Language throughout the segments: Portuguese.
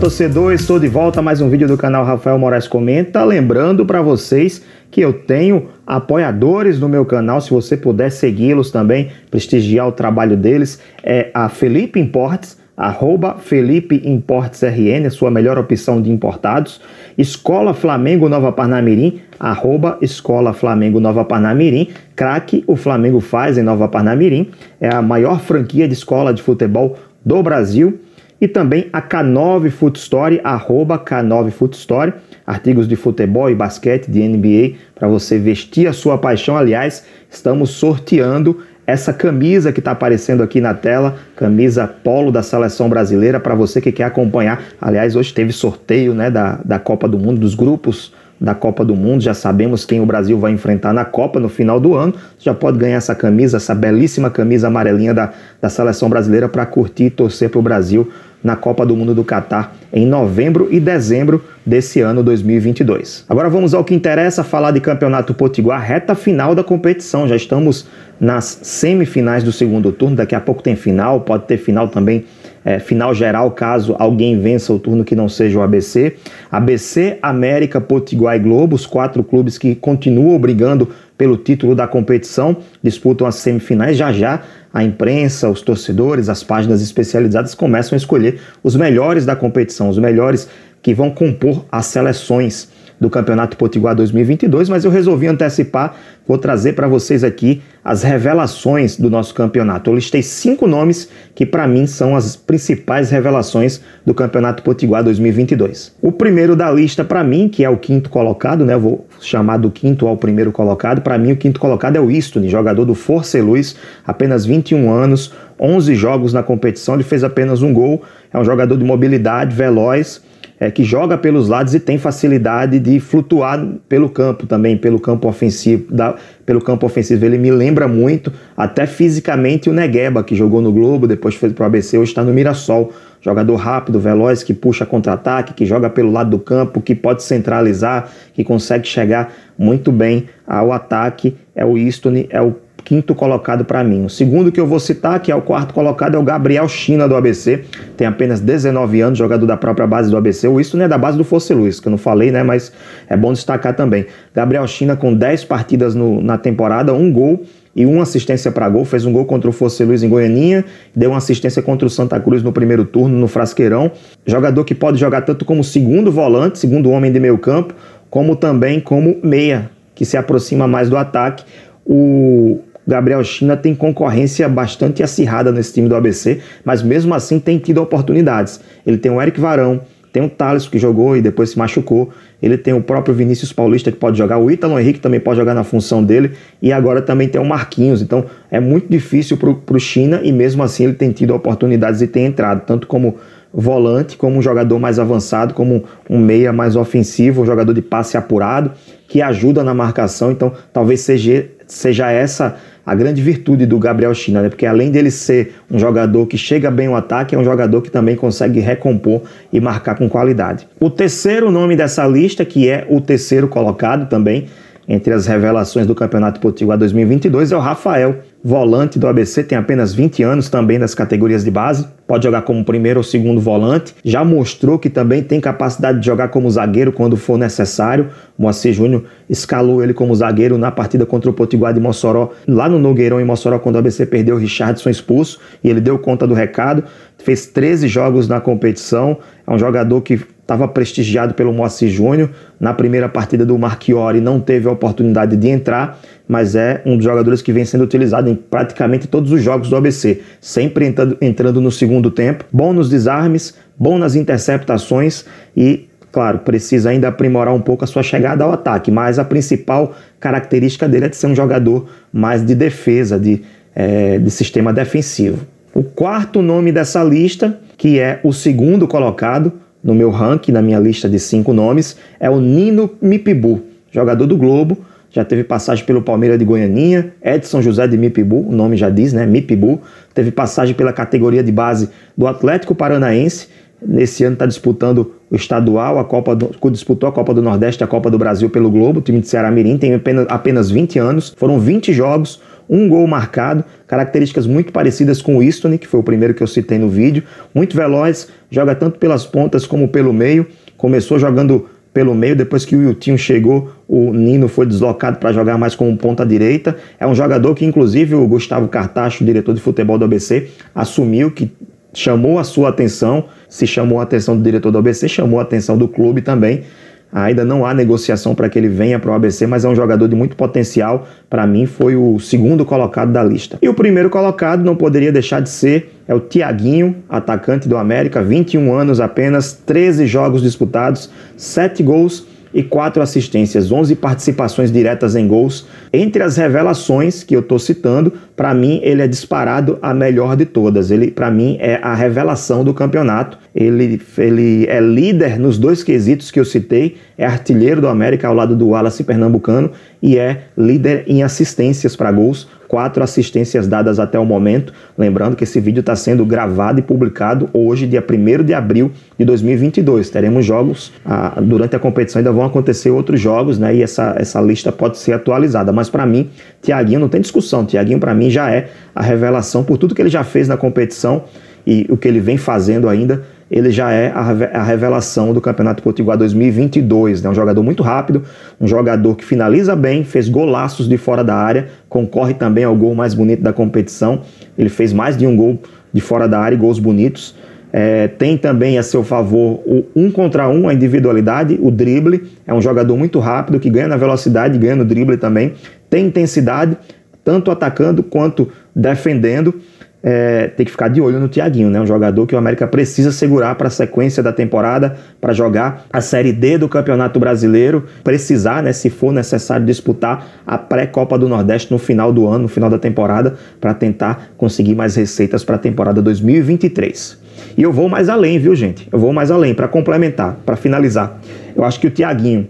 torcedor, estou de volta mais um vídeo do canal Rafael Moraes Comenta. Lembrando para vocês que eu tenho apoiadores no meu canal, se você puder segui-los também, prestigiar o trabalho deles, é a Felipe Importes, arroba Felipe Importes RN, a sua melhor opção de importados. Escola Flamengo Nova Parnamirim, arroba Escola Flamengo Nova Parnamirim. Craque o Flamengo faz em Nova Parnamirim. É a maior franquia de escola de futebol do Brasil. E também a K9 Foot Story, arroba K9 Foot Story. Artigos de futebol e basquete, de NBA, para você vestir a sua paixão. Aliás, estamos sorteando essa camisa que está aparecendo aqui na tela, camisa polo da seleção brasileira, para você que quer acompanhar. Aliás, hoje teve sorteio né, da, da Copa do Mundo, dos grupos da Copa do Mundo. Já sabemos quem o Brasil vai enfrentar na Copa no final do ano. Já pode ganhar essa camisa, essa belíssima camisa amarelinha da, da seleção brasileira para curtir e torcer para o Brasil na Copa do Mundo do Catar em novembro e dezembro desse ano 2022. Agora vamos ao que interessa, falar de Campeonato Potiguar, reta final da competição. Já estamos nas semifinais do segundo turno, daqui a pouco tem final, pode ter final também é, final geral, caso alguém vença o turno que não seja o ABC. ABC, América, Potiguar e Globo, os quatro clubes que continuam brigando pelo título da competição, disputam as semifinais. Já já a imprensa, os torcedores, as páginas especializadas começam a escolher os melhores da competição, os melhores que vão compor as seleções do Campeonato Potiguar 2022, mas eu resolvi antecipar, vou trazer para vocês aqui as revelações do nosso campeonato. Eu listei cinco nomes que para mim são as principais revelações do Campeonato Potiguar 2022. O primeiro da lista para mim, que é o quinto colocado, né, vou chamar do quinto ao primeiro colocado, para mim o quinto colocado é o Istone, jogador do Força e Luz, apenas 21 anos, 11 jogos na competição, ele fez apenas um gol, é um jogador de mobilidade, veloz, é, que joga pelos lados e tem facilidade de flutuar pelo campo também, pelo campo ofensivo. Da, pelo campo ofensivo ele me lembra muito, até fisicamente, o Negueba, que jogou no Globo, depois foi para o ABC, hoje está no Mirassol. Jogador rápido, veloz, que puxa contra-ataque, que joga pelo lado do campo, que pode centralizar, que consegue chegar muito bem ao ataque. É o Istone, é o quinto colocado para mim. O segundo que eu vou citar, que é o quarto colocado, é o Gabriel China do ABC. Tem apenas 19 anos, jogador da própria base do ABC. Isso não é da base do Fosse Luiz, que eu não falei, né? Mas é bom destacar também. Gabriel China com 10 partidas no, na temporada, um gol e uma assistência para gol. Fez um gol contra o Fosse Luiz em Goianinha, deu uma assistência contra o Santa Cruz no primeiro turno, no Frasqueirão. Jogador que pode jogar tanto como segundo volante, segundo homem de meio campo, como também como meia, que se aproxima mais do ataque. O Gabriel China tem concorrência bastante acirrada nesse time do ABC, mas mesmo assim tem tido oportunidades. Ele tem o Eric Varão, tem o Thales que jogou e depois se machucou. Ele tem o próprio Vinícius Paulista que pode jogar, o Ítalo Henrique também pode jogar na função dele e agora também tem o Marquinhos. Então é muito difícil para o China e mesmo assim ele tem tido oportunidades e tem entrado, tanto como volante, como um jogador mais avançado, como um meia mais ofensivo, um jogador de passe apurado, que ajuda na marcação. Então talvez seja, seja essa a grande virtude do Gabriel China, né? porque além dele ser um jogador que chega bem ao ataque, é um jogador que também consegue recompor e marcar com qualidade. O terceiro nome dessa lista, que é o terceiro colocado também, entre as revelações do Campeonato Potiguar 2022 é o Rafael, volante do ABC, tem apenas 20 anos também nas categorias de base, pode jogar como primeiro ou segundo volante, já mostrou que também tem capacidade de jogar como zagueiro quando for necessário. Moacir Júnior escalou ele como zagueiro na partida contra o Potiguar de Mossoró, lá no Nogueirão em Mossoró, quando o ABC perdeu o Richardson expulso, e ele deu conta do recado, fez 13 jogos na competição, é um jogador que estava prestigiado pelo Moacir Júnior. Na primeira partida do Marchiori não teve a oportunidade de entrar, mas é um dos jogadores que vem sendo utilizado em praticamente todos os jogos do ABC, sempre entrando, entrando no segundo tempo. Bom nos desarmes, bom nas interceptações e Claro, precisa ainda aprimorar um pouco a sua chegada ao ataque, mas a principal característica dele é de ser um jogador mais de defesa, de, é, de sistema defensivo. O quarto nome dessa lista, que é o segundo colocado, no meu ranking, na minha lista de cinco nomes, é o Nino Mipibu, jogador do Globo, já teve passagem pelo Palmeiras de Goianinha, Edson José de Mipibu, o nome já diz, né? Mipibu, teve passagem pela categoria de base do Atlético Paranaense. Nesse ano está disputando o estadual, a Copa do, disputou a Copa do Nordeste, a Copa do Brasil pelo Globo, o time de Ceará Mirim tem apenas, apenas 20 anos, foram 20 jogos, um gol marcado, características muito parecidas com o Easton, que foi o primeiro que eu citei no vídeo, muito veloz, joga tanto pelas pontas como pelo meio, começou jogando pelo meio, depois que o Wiltinho chegou, o Nino foi deslocado para jogar mais como ponta direita. É um jogador que, inclusive, o Gustavo Cartacho, diretor de futebol do ABC, assumiu que chamou a sua atenção, se chamou a atenção do diretor do ABC, chamou a atenção do clube também. Ainda não há negociação para que ele venha para o ABC, mas é um jogador de muito potencial. Para mim, foi o segundo colocado da lista. E o primeiro colocado não poderia deixar de ser é o Tiaguinho, atacante do América, 21 anos apenas, 13 jogos disputados, 7 gols e quatro assistências, 11 participações diretas em gols. Entre as revelações que eu estou citando, para mim ele é disparado a melhor de todas. Ele, para mim, é a revelação do campeonato. Ele, ele é líder nos dois quesitos que eu citei, é artilheiro do América ao lado do Wallace Pernambucano e é líder em assistências para gols quatro assistências dadas até o momento. Lembrando que esse vídeo está sendo gravado e publicado hoje, dia 1 de abril de 2022. Teremos jogos ah, durante a competição, ainda vão acontecer outros jogos, né? E essa, essa lista pode ser atualizada. Mas para mim, Tiaguinho não tem discussão. Tiaguinho, para mim, já é a revelação por tudo que ele já fez na competição e o que ele vem fazendo ainda ele já é a revelação do Campeonato Potiguar 2022. É né? um jogador muito rápido, um jogador que finaliza bem, fez golaços de fora da área, concorre também ao gol mais bonito da competição. Ele fez mais de um gol de fora da área e gols bonitos. É, tem também a seu favor o um contra um, a individualidade, o drible. É um jogador muito rápido que ganha na velocidade, ganha no drible também. Tem intensidade, tanto atacando quanto defendendo é, tem que ficar de olho no Thiaguinho, né? Um jogador que o América precisa segurar para a sequência da temporada, para jogar a Série D do Campeonato Brasileiro, precisar, né, se for necessário, disputar a pré-Copa do Nordeste no final do ano, no final da temporada, para tentar conseguir mais receitas para a temporada 2023. E eu vou mais além, viu, gente? Eu vou mais além para complementar, para finalizar. Eu acho que o Thiaguinho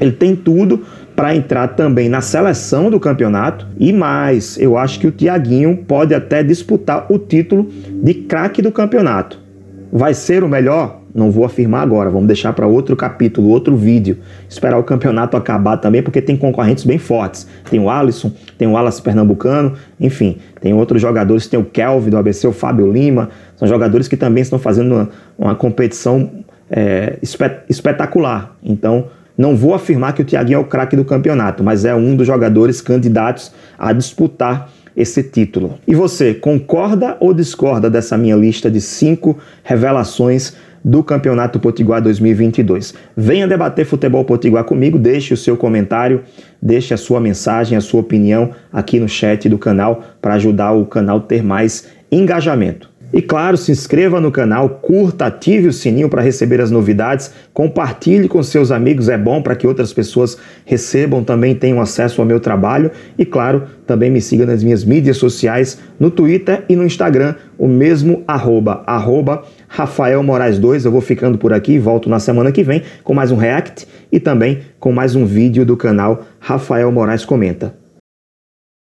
ele tem tudo para entrar também na seleção do campeonato e mais, eu acho que o Tiaguinho pode até disputar o título de craque do campeonato. Vai ser o melhor? Não vou afirmar agora, vamos deixar para outro capítulo, outro vídeo. Esperar o campeonato acabar também, porque tem concorrentes bem fortes. Tem o Alisson, tem o Wallace Pernambucano, enfim, tem outros jogadores, tem o Kelvin do ABC, o Fábio Lima, são jogadores que também estão fazendo uma, uma competição é, espetacular. Então, não vou afirmar que o Thiaguinho é o craque do campeonato, mas é um dos jogadores candidatos a disputar esse título. E você, concorda ou discorda dessa minha lista de cinco revelações do Campeonato Potiguar 2022? Venha debater futebol potiguar comigo, deixe o seu comentário, deixe a sua mensagem, a sua opinião aqui no chat do canal para ajudar o canal a ter mais engajamento. E claro, se inscreva no canal, curta, ative o sininho para receber as novidades, compartilhe com seus amigos, é bom para que outras pessoas recebam também, tenham acesso ao meu trabalho. E claro, também me siga nas minhas mídias sociais, no Twitter e no Instagram, o mesmo arroba, arroba Rafael Moraes 2. Eu vou ficando por aqui, volto na semana que vem com mais um React e também com mais um vídeo do canal Rafael Moraes Comenta.